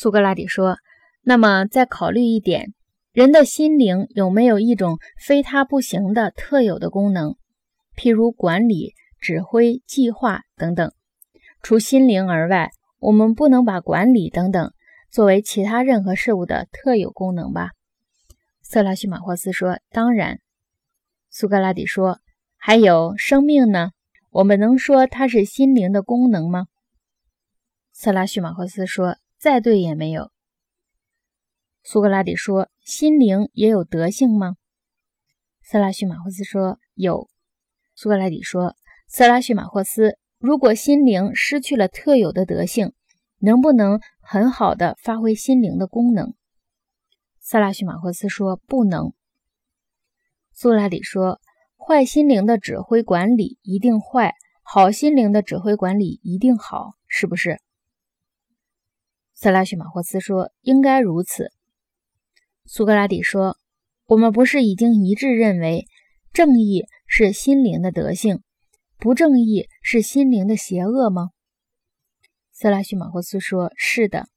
苏格拉底说：“那么再考虑一点，人的心灵有没有一种非他不行的特有的功能，譬如管理、指挥、计划等等？除心灵而外，我们不能把管理等等作为其他任何事物的特有功能吧？”色拉叙马霍斯说：“当然。”苏格拉底说：“还有生命呢？我们能说它是心灵的功能吗？”色拉叙马霍斯说。再对也没有。苏格拉底说：“心灵也有德性吗？”色拉叙马霍斯说：“有。”苏格拉底说：“色拉叙马霍斯，如果心灵失去了特有的德性，能不能很好的发挥心灵的功能？”色拉叙马霍斯说：“不能。”苏格拉底说：“坏心灵的指挥管理一定坏，好心灵的指挥管理一定好，是不是？”塞拉叙马霍斯说：“应该如此。”苏格拉底说：“我们不是已经一致认为，正义是心灵的德性，不正义是心灵的邪恶吗？”塞拉叙马霍斯说：“是的。”